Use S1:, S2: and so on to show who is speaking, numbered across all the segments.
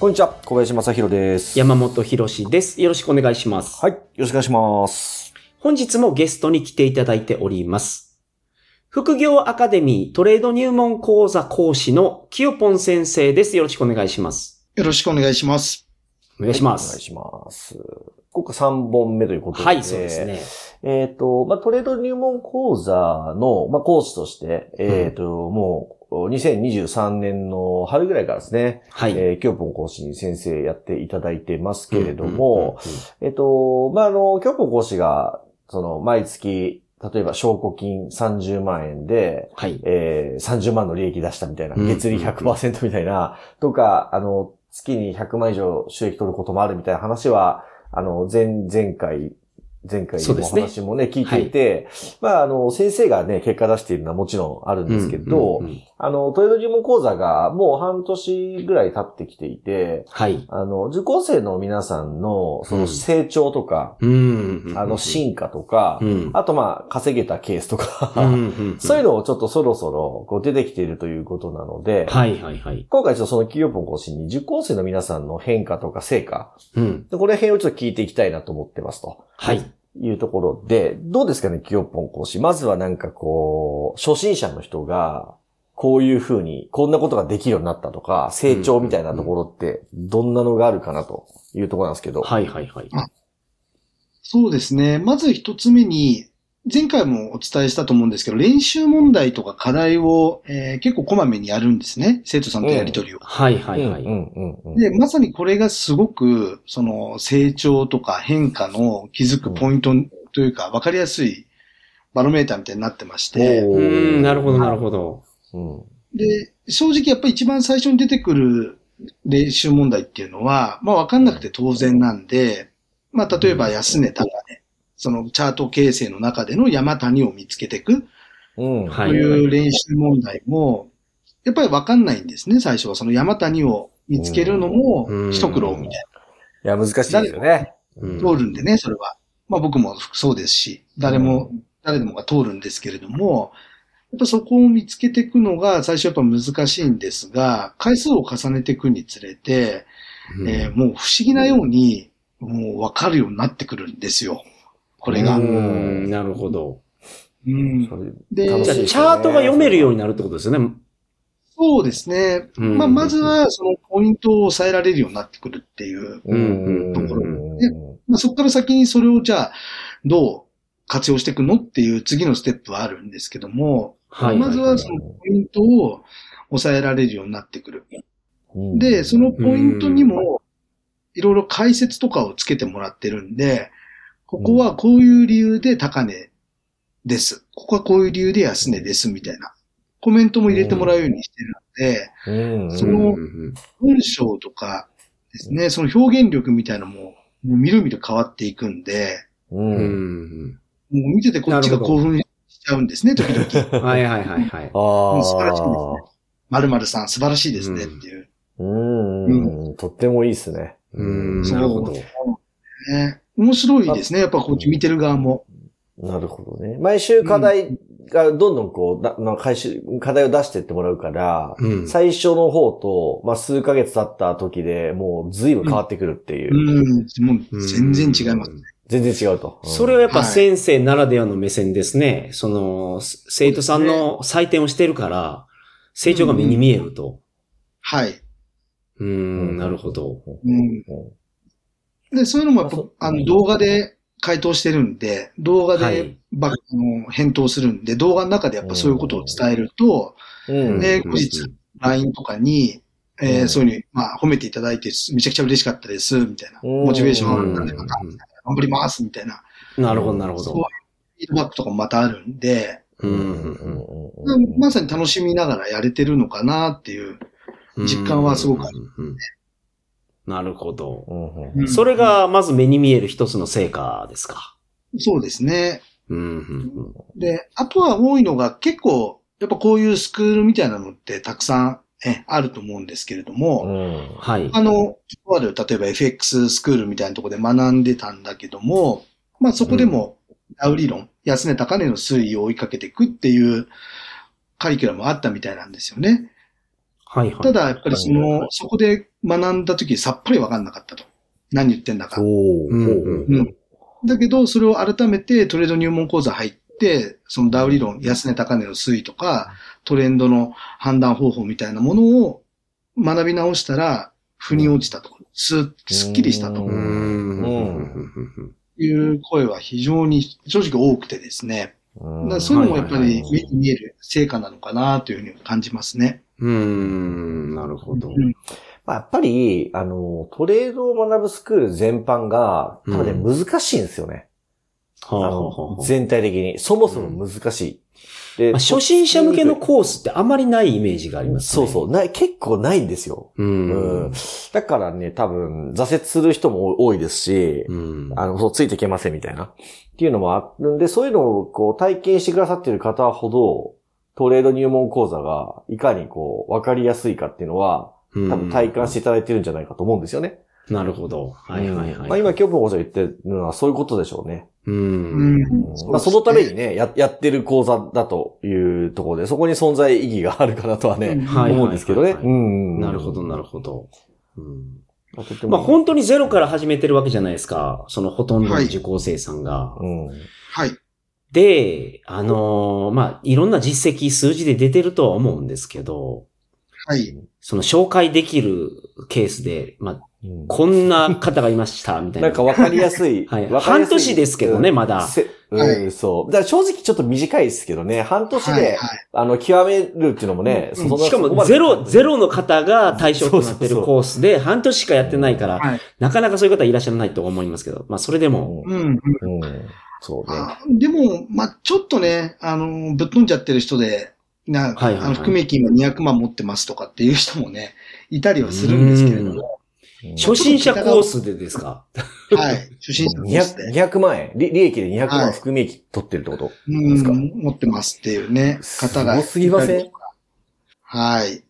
S1: こんにちは、小林正宏です。
S2: 山本博史です。よろしくお願いします。
S1: はい、よろしくお願いします。
S2: 本日もゲストに来ていただいております。副業アカデミートレード入門講座講師のキヨポン先生です。よろしくお願いします。
S3: よろしくお願いします。
S2: お願いしま
S1: お願い
S2: す。
S1: します。今回3本目ということで。
S2: はい、そうです。ね。
S1: えっ、と、まあ、トレード入門講座の、まあ、講師として、えっ、と、もう、2023年の春ぐらいからですね、
S2: はい。
S1: えー、キョポン講師に先生やっていただいてますけれども、えっと、まあ、あの、キョポン講師が、その、毎月、例えば、証拠金30万円で、
S2: はい。
S1: えー、30万の利益出したみたいな、
S2: うん
S1: 月利100%みたいな、とか、あの、月に100万以上収益取ることもあるみたいな話は、あの、前、前回、前回のお
S2: そうですね。
S1: 話もね、聞いていて、まあ、あの、先生がね、結果出しているのはもちろんあるんですけど、
S2: うんうんうん
S1: あの、トレード入門講座がもう半年ぐらい経ってきていて、
S2: はい。
S1: あの、受講生の皆さんの、その成長とか、
S2: うん。
S1: あの、進化とか、
S2: うん。
S1: あとまあ、稼げたケースとか、
S2: うんうん
S1: そういうのをちょっとそろそろこう出てきているということなので、
S2: はいはいはい。
S1: 今回ちょっとその企業本講師に受講生の皆さんの変化とか成果、
S2: うん。
S1: でこれ辺をちょっと聞いていきたいなと思ってますと。
S2: はい。
S1: いうところで、どうですかね、企業本講師。まずはなんかこう、初心者の人が、こういうふうに、こんなことができるようになったとか、成長みたいなところって、どんなのがあるかなというところなんですけど。
S2: はいはいはい。
S3: そうですね。まず一つ目に、前回もお伝えしたと思うんですけど、練習問題とか課題を、えー結構こまめにやるんですね。生徒さんとやりとりを。
S2: はいはいはい。
S1: うんうんうんうん。
S3: で、まさにこれがすごく、その成長とか変化の気づくポイントというか、わかりやすいバロメーターみたいになってまして、
S2: なるほどなるほど。
S1: うん
S3: で、正直やっぱり一番最初に出てくる練習問題っていうのは、まあわかんなくて当然なんで、まあ例えば安値高値、そのチャート形成の中での山谷を見つけていく
S1: うん。
S2: はい
S3: という練習問題も、やっぱりわかんないんですね、最初は。その山谷を見つけるのも
S2: うん
S3: 一苦労みたい
S1: いや、難しいですよね。
S3: 通るんでね、それは。まあ僕もそうですし、誰も、誰でもが通るんですけれども、やっぱそこを見つけていくのが最初やっぱ難しいんですが、回数を重ねていくにつれて、えーもう不思議なように、もうわかるようになってくるんですよ。これが。
S2: う
S3: うん
S2: ん、なるほど。
S1: それ
S3: で
S2: じゃチャートが読めるようになるってことですよね。
S3: そうですね。
S2: うん
S3: まあ、まずはそのポイントを抑えられるようになってくるっていう。
S1: うん
S3: ところまあ、そこから先にそれをじゃあ、どう活用していくのっていう次のステップはあるんですけども、
S2: はい。
S3: まずはそのポイントを抑えられるようになってくる。
S1: うん
S3: で、そのポイントにも、いろいろ解説とかをつけてもらってるんで、ここはこういう理由で高値です。ここはこういう理由で安値です、みたいな。コメントも入れてもらうようにしてるので、
S1: うん
S3: その
S2: うん
S3: 文章とかですね、その表現力みたいなのも、もうみるみる変わっていくんで、
S1: う。
S2: うんん。
S3: もう見ててこっちが興奮しちゃうんですね、時々。
S2: はいはいはいはい。
S1: ああ。
S3: 素晴らしいですね。〇〇さん素晴らしいですねっていう。
S1: うんうん。とってもいいですね。
S2: うん、なるほど。
S3: ね、面白いですね。やっぱこっち見てる側も。
S1: なるほどね。毎週課題がどんどんこう、だな回収、課題を出していってもらうから、
S2: うん。
S1: 最初の方と、まあ、数ヶ月経った時でもう随分変わってくるっていうう。
S3: ん。もう全然違います。
S1: 全然違うと。うん
S2: それはやっぱ先生ならではの目線ですね。その、生徒さんの採点をしてるから、成長が目に見えると。
S3: はい。
S2: うーん、なるほど。
S3: うんで、そういうのもやっぱ、あの、動画で回答してるんで、動画
S2: は
S3: で
S2: い
S3: ば、あの返答するんで、動画の中でやっぱそういうことを伝えると、
S1: うん。
S3: で、後日、LINE とかに、えー
S1: うん
S3: そういうふうに、まあ、褒めていただいて、めちゃくちゃ嬉しかったです、みたいな。
S1: うん
S3: モチベーション
S2: うん
S3: 上がったね、また、頑張ります、みたいな。
S2: なるほど、なるほ
S3: そう
S2: ど。
S3: いうフィードバックとかもまたあるんで、
S2: う
S1: うん
S2: ん。
S1: うん
S3: まさに楽しみながらやれてるのかなっていう実感はすごくある。
S2: うんうんうんなるほど。
S1: うん
S3: うん
S2: それが、まず目に見える一つの成果ですか。
S3: そうですね。
S2: うんうん
S3: で、あとは多いのが結構、やっぱこういうスクールみたいなのってたくさんえあると思うんですけれども、
S1: うん
S2: はい。
S3: あの、とある、例えば FX スクールみたいなところで学んでたんだけども、まあそこでも、ダウ理論、安値高値の推移を追いかけていくっていうカリキュラムあったみたいなんですよね。
S2: はいはい。
S3: ただ、やっぱりその、そこで学んだ時さっぱりわかんなかったと。何言ってんだか。
S1: おー
S2: うんうん
S3: うんだけど、それを改めてトレード入門講座入って、そのダウ理論、安値高値の推移とか、トレンドの判断方法みたいなものを学び直したら、腑に落ちたと。す、すっきりしたと
S2: う
S1: うん
S2: ん
S1: うん
S3: いう声は非常に正直多くてですね。
S1: うん
S3: だそういうのもやっぱり目に見える成果なのかなというふうに感じますね。
S2: うん。なるほど。
S3: うん
S1: まあやっぱり、あの、トレードを学ぶスクール全般が、多分ね、
S2: う
S1: 難しいんですよね。
S2: はあはあ
S1: あの
S2: はあ
S1: 全体的に。そもそも難しい。で
S2: まあ初心者向けのコースってあまりないイメージがありますね。
S1: そうそう。ない、結構ないんですよ。
S2: う。
S1: うんん。だからね、多分、挫折する人も多いですし、
S2: うん。
S1: あの、そう、ついていけませんみたいな。っていうのもあるんで、そういうのをこう体験してくださっている方ほど、トレード入門講座がいかにこう、わかりやすいかっていうのは、多分体感していただいてるんじゃないかと思うんですよね。
S2: なるほど。はいはいはい。
S1: まあ今、今日も講座言ってるのはそういうことでしょうね。
S2: う。
S3: うんん
S1: まあそのためにね、や、やってる講座だというところで、そこに存在意義があるかなとはね、
S2: はい
S1: 思うんですけどね。
S2: なるほど、なるほど。うん
S1: まあとても
S2: まあ本当にゼロから始めてるわけじゃないですか。そのほとんどの受講生さんが。
S1: うん。
S3: はい。
S2: で、あのーまあいろんな実績、数字で出てるとは思うんですけど、
S3: はい。
S2: その紹介できるケースで、まあ
S1: うん
S2: こんな方がいました、みたいな。
S1: なんかわかりやすい。
S2: はい。半年ですけどね、まだ。
S1: せうん、
S3: はい
S1: そう。だから正直ちょっと短いですけどね、半年で、
S3: はい。はい。
S1: あの、極めるっていうのもね、
S3: うん
S2: しかもゼロ、ゼロの方が対象となってるコースで、半年しかやってないから、
S3: はい。
S2: なかなかそういう方いらっしゃらないと思いますけど、まあそれでも、
S1: うん。そうね。
S3: あでも、まあ、ちょっとね、あの、ぶっ飛んじゃってる人で、な、
S2: はいはいはい。
S3: あの含み益今200万持ってますとかっていう人もね、いたりはするんですけれども、
S1: うん。
S2: 初心者コースでですか？
S3: はい。初心者コース
S1: 200,
S3: で、
S1: 200万円。利利益で200万
S3: はい。
S1: 含み益取ってるってこと、
S3: うん
S1: すか？
S3: 持ってますっていうね、方が。
S1: すごすぎません？
S3: はい。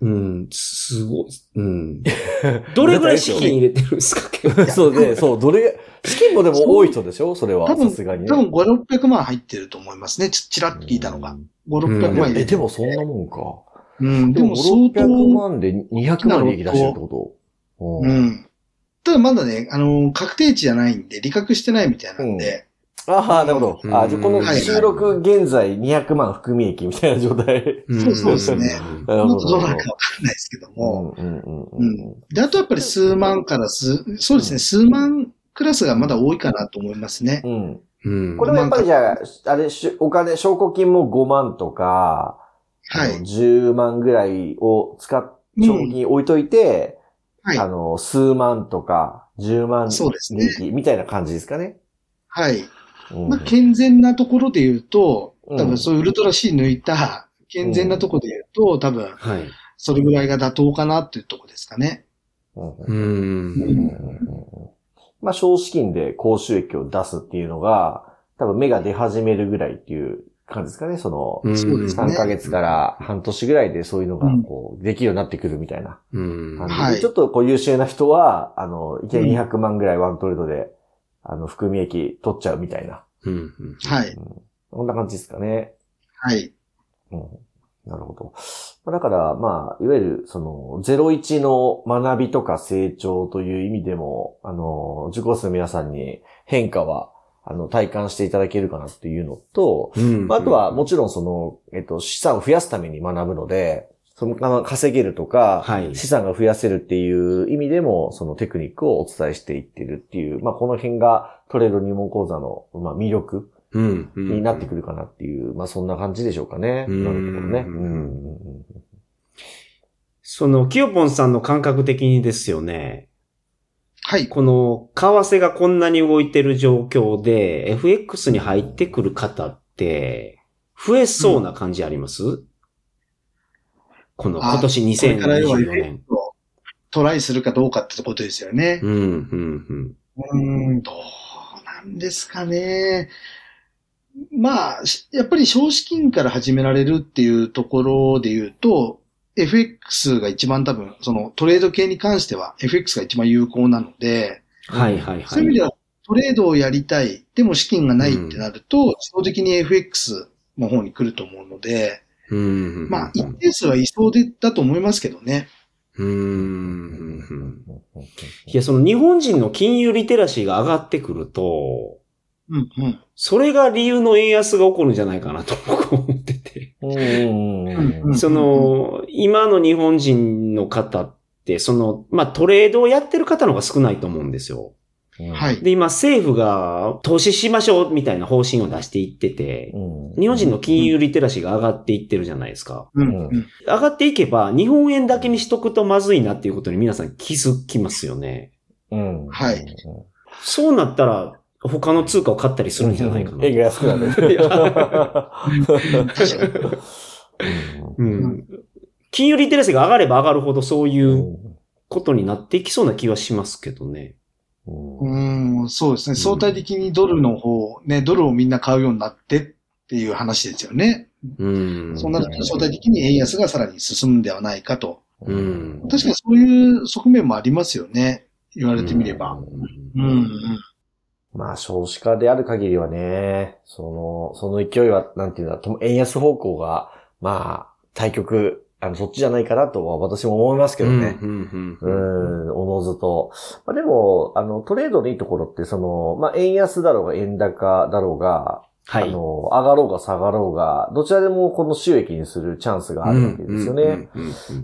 S2: うん、すごい、うん。どれぐらい資金入れてるんですか
S1: そうね、そう、どれ、資金もでも多い人でしょそれは、
S3: 多分
S1: さすがにね。
S3: 多分5、600万入ってると思いますね。ちちらっと聞いたのが。5、600万入れて
S1: え、
S3: る。
S1: でもそんなもんか。
S3: うん、で
S1: でも
S3: も相
S1: 600
S3: 当、
S1: 万で200万利益出してるってこと？
S3: う。ん。ただまだね、あの、確定値じゃないんで、利確してないみたいなんで、
S1: ああ、なるほど。あじゃあこの
S3: はい
S1: 収録現在200万含み益みたいな状態。
S3: そうそうですねもっとどう
S1: ど。
S3: なるかわかんないですけども、
S1: うんうんうんうん
S3: で、あとやっぱり数万から数、そうですね、数万クラスがまだ多いかなと思いますね。
S1: うん。
S2: うん。
S1: これはやっぱりじゃあ、あれ、しお金、証拠金も5万とか、
S3: はい。
S1: 10万ぐらいを使っ、証拠金置いといて、
S3: はい
S1: あの、数万とか、10万
S3: そうですね
S1: 利益みたいな感じですかね。
S3: はい。
S1: うん
S3: まあ、健全なところで言うと、
S1: うん
S3: 多分そういうウルトラ C 抜いた、健全なところで言うと、多分、
S2: はい。
S3: それぐらいが妥当かなっていうところですかね。
S1: うん。まあ、少資金で高収益を出すっていうのが、多分芽が出始めるぐらいっていう感じですかね。その、
S2: うん
S3: そうですね
S1: 3ヶ月から半年ぐらいでそういうのがこうできるようになってくるみたいな
S2: うん。
S3: はい
S1: ちょっとこう優秀な人は、あの、いきなり200万ぐらいワントレードで、あの、含み益取っちゃうみたいな。
S2: うん。
S3: はい。
S1: こんな感じですかね。
S3: はい。
S1: うん。なるほど。まあだから、まあ、いわゆる、その、01の学びとか成長という意味でも、あの、受講生の皆さんに変化は、あの、体感していただけるかなっていうのと、
S2: うん。
S1: まああとは、もちろんその、えっと、資産を増やすために学ぶので、その、あの稼げるとか、
S2: はい。
S1: 資産が増やせるっていう意味でも、そのテクニックをお伝えしていってるっていう、まあ、この辺がトレード入門講座の、まあ、魅力
S2: うん。
S1: になってくるかなっていう、まあ、そんな感じでしょうかね。
S2: うん
S1: なるほどね。
S2: う
S1: うんん。
S2: その、キヨポンさんの感覚的にですよね。
S3: はい。
S2: この、為替がこんなに動いてる状況で、FX に入ってくる方って、増えそうな感じあります、この
S3: あ
S2: 今年
S3: これから要は
S2: 2024年。
S3: トライするかどうかってことですよね。
S2: うん、うん、
S3: うーん、どうなんですかね。まあ、しやっぱり少資金から始められるっていうところで言うと、FX が一番多分、そのトレード系に関しては FX が一番有効なので、
S2: うん。はい、はい、はい。
S3: そういう意味ではトレードをやりたい、でも資金がないってなると、自動的に FX の方に来ると思うので、
S2: うん
S3: まあ、一定数はいそうでだと思いますけどね。
S2: うーん。いや、その日本人の金融リテラシーが上がってくると、
S3: うんうん。
S2: それが理由の円安が起こるんじゃないかなと僕は思ってて。
S1: うんうんうん
S3: うん
S2: その、今の日本人の方って、その、まあ、トレードをやってる方の方が少ないと思うんですよ。
S1: うん
S3: はい。
S2: で、今政府が投資しましょうみたいな方針を出していってて、
S1: うん
S2: 日本人の金融リテラシーが上がっていってるじゃないですか。
S3: うんうん。
S2: 上がっていけば、日本円だけにしとくとまずいなっていうことに皆さん気づきますよね。
S1: うん
S3: はい
S2: そうなったら、他の通貨を買ったりするんじゃないかな。
S1: 円が安くなる。
S3: 確かに。
S2: うん。金融リテラシーが上がれば上がるほどそういうことになっていきそうな気はしますけどね。
S1: うん
S3: うん、そうですね。相対的にドルの方、ね、ドルをみんな買うようになってっていう話ですよね。
S2: うん。
S3: そうなると相対的に円安がさらに進むんではないかと。
S2: うん。
S3: 確かにそういう側面もありますよね。言われてみれば。うん、うん。
S1: まあ、少子化である限りはね、その、その勢いは、なんていうんだ、とも円安方向が、まあ、対局、あの、そっちじゃないかなとは私も思いますけどね。
S2: うん
S1: おのずと。まあ、でも、あの、トレードのいいところって、その、まあ、円安だろうが円高だろうが、
S2: はい。
S1: あの、上がろうが下がろうが、どちらでもこの収益にするチャンスがあるわけですよね。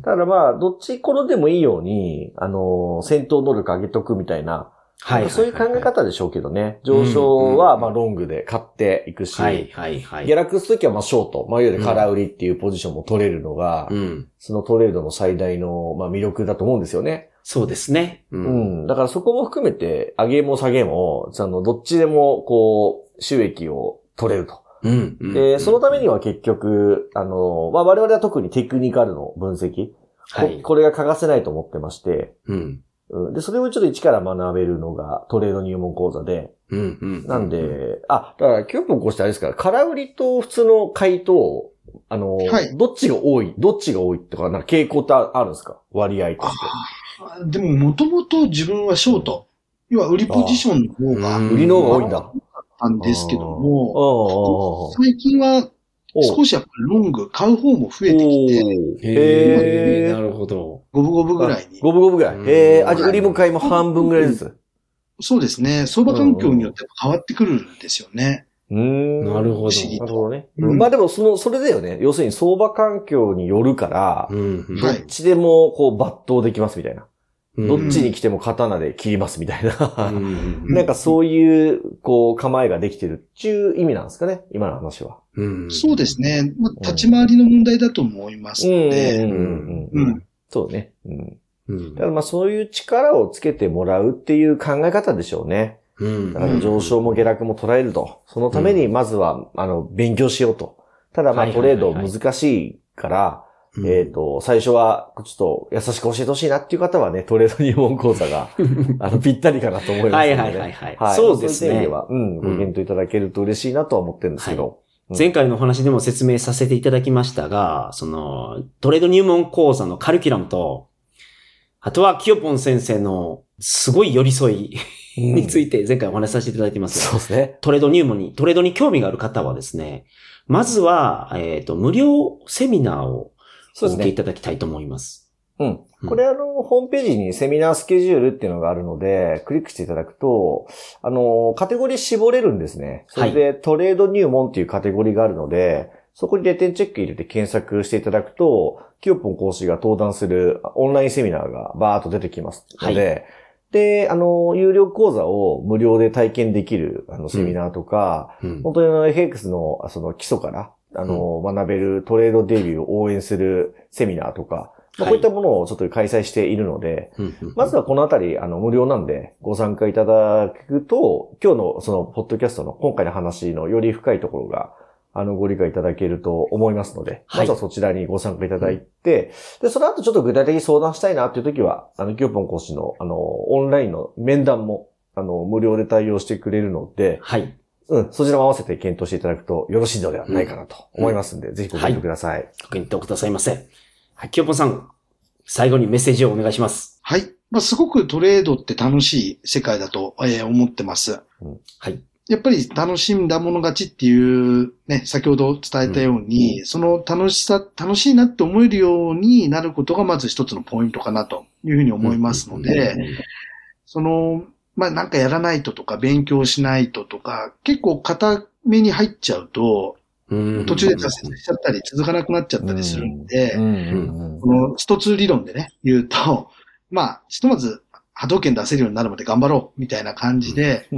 S1: だからまあ、どっち転んでもいいように、あの、戦闘能力上げとくみたいな、
S2: はい。
S1: そういう考え方でしょうけどね。上昇は
S2: うん
S1: まあロングで買っていくし、
S2: はい、はい、はい。
S1: 下落するときはまあショート、まあいわゆる空売りっていうポジションも取れるのが、
S2: うん。
S1: そのトレードの最大のまあ魅力だと思うんですよね。
S2: そうですね。う。
S1: うんん。だからそこも含めて、上げも下げも、そのどっちでもこう、収益を取れると。
S2: うん。うん
S1: で、そのためには結局、あの、まあ我々は特にテクニカルの分析、
S2: はい
S1: こ。これが欠かせないと思ってまして、
S2: うん。
S1: うんで、それをちょっと一から学べるのがトレード入門講座で、
S2: うん。うん。
S1: なんで、あ、だから、キューポンこうしてあれですから、空売りと普通の買いと、あの、
S3: はい
S1: どっちが多い、どっちが多いとか、なんか傾向ってああるんですか？割合として。
S3: あでも、もともと自分はショート。要は、売りポジションの方が
S2: うん
S1: 売りの方が多いんだ。
S3: あったんですけど
S1: お
S3: も、
S1: ー
S3: 最近は
S1: お
S3: 少しやっぱりロング買う方も増えてきて、
S2: へえ、
S1: へー
S2: なるほど。
S3: 五分五分ぐらいに。
S1: 五分五分ぐらい。
S2: うん
S1: ええあ、じゃあ売りも買いも半分ぐらいずつ。
S3: そうですね。相場環境によって変わってくるんですよね。
S1: うーん。
S2: なるほど
S3: 不思議
S1: なるほどね。
S3: うん
S1: まあでも、その、それだよね。要するに相場環境によるから、
S2: うん。
S1: どっちでも、こう、抜刀できますみたいな。
S2: うん
S1: どっちに来ても刀で切りますみたいな。
S2: うん
S1: なんかそういう、こう、構えができてるっていう意味なんですかね今の話は。
S2: うん
S3: そうですね。まあ、立ち回りの問題だと思いますので、
S1: うん
S3: う
S1: うん
S3: ん。
S1: そうね。うん。
S2: うん
S1: だからまあそういう力をつけてもらうっていう考え方でしょうね。
S2: うん
S1: だから上昇も下落も捉えると。そのためにまずは、あの、勉強しようと。ただまあ
S2: はい
S1: トレード難しいから、
S2: うん
S1: えっと、最初は、ちょっと優しく教えてほしいなっていう方はね、トレード入門講座が、あの、ぴったりかなと思いますので、ね。
S2: はいはいはいはいそうですね
S1: そういう意味では、うん、ご検討いただけると嬉しいなとは思ってるんですけど。うん
S2: 前回のお話でも説明させていただきましたが、その、トレード入門講座のカリキュラムと、あとはキヨポン先生のすごい寄り添い
S1: うん
S2: について前回お話しさせていただいてますが
S1: そうですね。
S2: トレード入門に、トレードに興味がある方はですね、まずは、えっ、と、無料セミナーを。お受けいただきたいと思います。
S1: うん。
S2: うん。
S1: これあの、ホームページにセミナースケジュールっていうのがあるので、クリックしていただくと、あの、カテゴリー絞れるんですね。それで、トレード入門っていうカテゴリーがあるので、そこにレテンチェック入れて検索していただくと、キヨポン講師が登壇するオンラインセミナーがバーっと出てきますので、で、あの、有料講座を無料で体験できる、あの、セミナーとか、
S2: うん。
S1: 本当にあの FX のその基礎から、あの、学べるトレードデビューを応援するセミナーとか、まあ、
S2: はい
S1: こういったものをちょっと開催しているので、
S2: うんうん
S1: まずはこのあたり、あの、無料なんで、ご参加いただくと、今日のその、ポッドキャストの今回の話のより深いところが、あの、ご理解いただけると思いますので、
S2: はい
S1: まずはそちらにご参加いただいて、で、その後ちょっと具体的に相談したいなっていう時は、あの、キヨポン講師の、あの、オンラインの面談も、あの、無料で対応してくれるので、
S2: はい。
S1: うん、そちらも合わせて検討していただくとよろしいのではないかなと思いますんで、ぜひご検討ください。
S2: ご検討くださいませ。はい。きよぽんさん、最後にメッセージをお願いします。
S3: はい。まあ、すごくトレードって楽しい世界だと、えー思ってます。
S2: はい。
S3: やっぱり楽しんだもの勝ちっていう、ね、先ほど伝えたように、その楽しさ、楽しいなって思えるようになることがまず一つのポイントかなというふうに思いますので、その、まあ、なんかやらないととか、勉強しないととか、結構固めに入っちゃうと、
S2: うん
S3: 途中で挫折しちゃったり、続かなくなっちゃったりするんで、この一つ理論でね、言うと、まあ、ひとまず波動拳出せるようになるまで頑張ろう、みたいな感じで、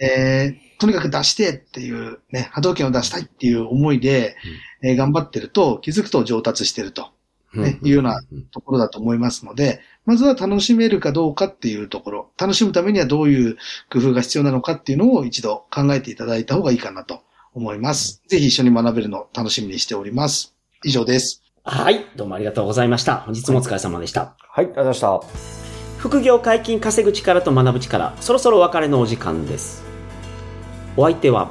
S3: えーとにかく出してっていう、ね、波動拳を出したいっていう思いで、えー頑張ってると、気づくと上達してると、ねいうようなところだと思いますので、まずは楽しめるかどうかっていうところ、楽しむためにはどういう工夫が必要なのかっていうのを一度考えていただいた方がいいかなと思います。ぜひ一緒に学べるのを楽しみにしております。以上です。
S2: はい。どうもありがとうございました。本日もお疲れ様でした。
S1: はい、ありがとうございました。
S2: 副業解禁稼ぐ力と学ぶ力、そろそろお別れのお時間です。お相手は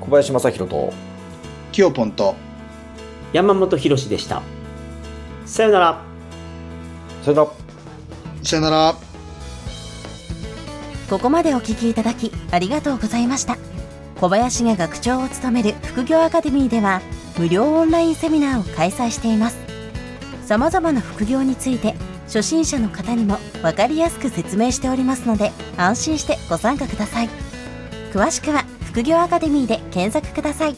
S1: 小林正宏と、
S3: キヨポンと、
S2: 山本博史でした。さよなら。
S1: それでは、
S3: さよなら。
S4: ここまでお聞きいただきありがとうございました小林が学長を務める副業アカデミーでは無料オンラインセミナーを開催しています。さまざまな副業について初心者の方にも分かりやすく説明しておりますので安心してご参加ください。詳しくは副業アカデミーで検索ください。